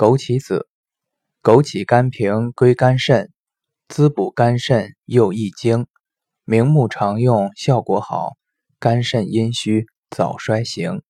枸杞子，枸杞甘平归肝肾，滋补肝肾又益精，明目常用效果好，肝肾阴虚早衰型。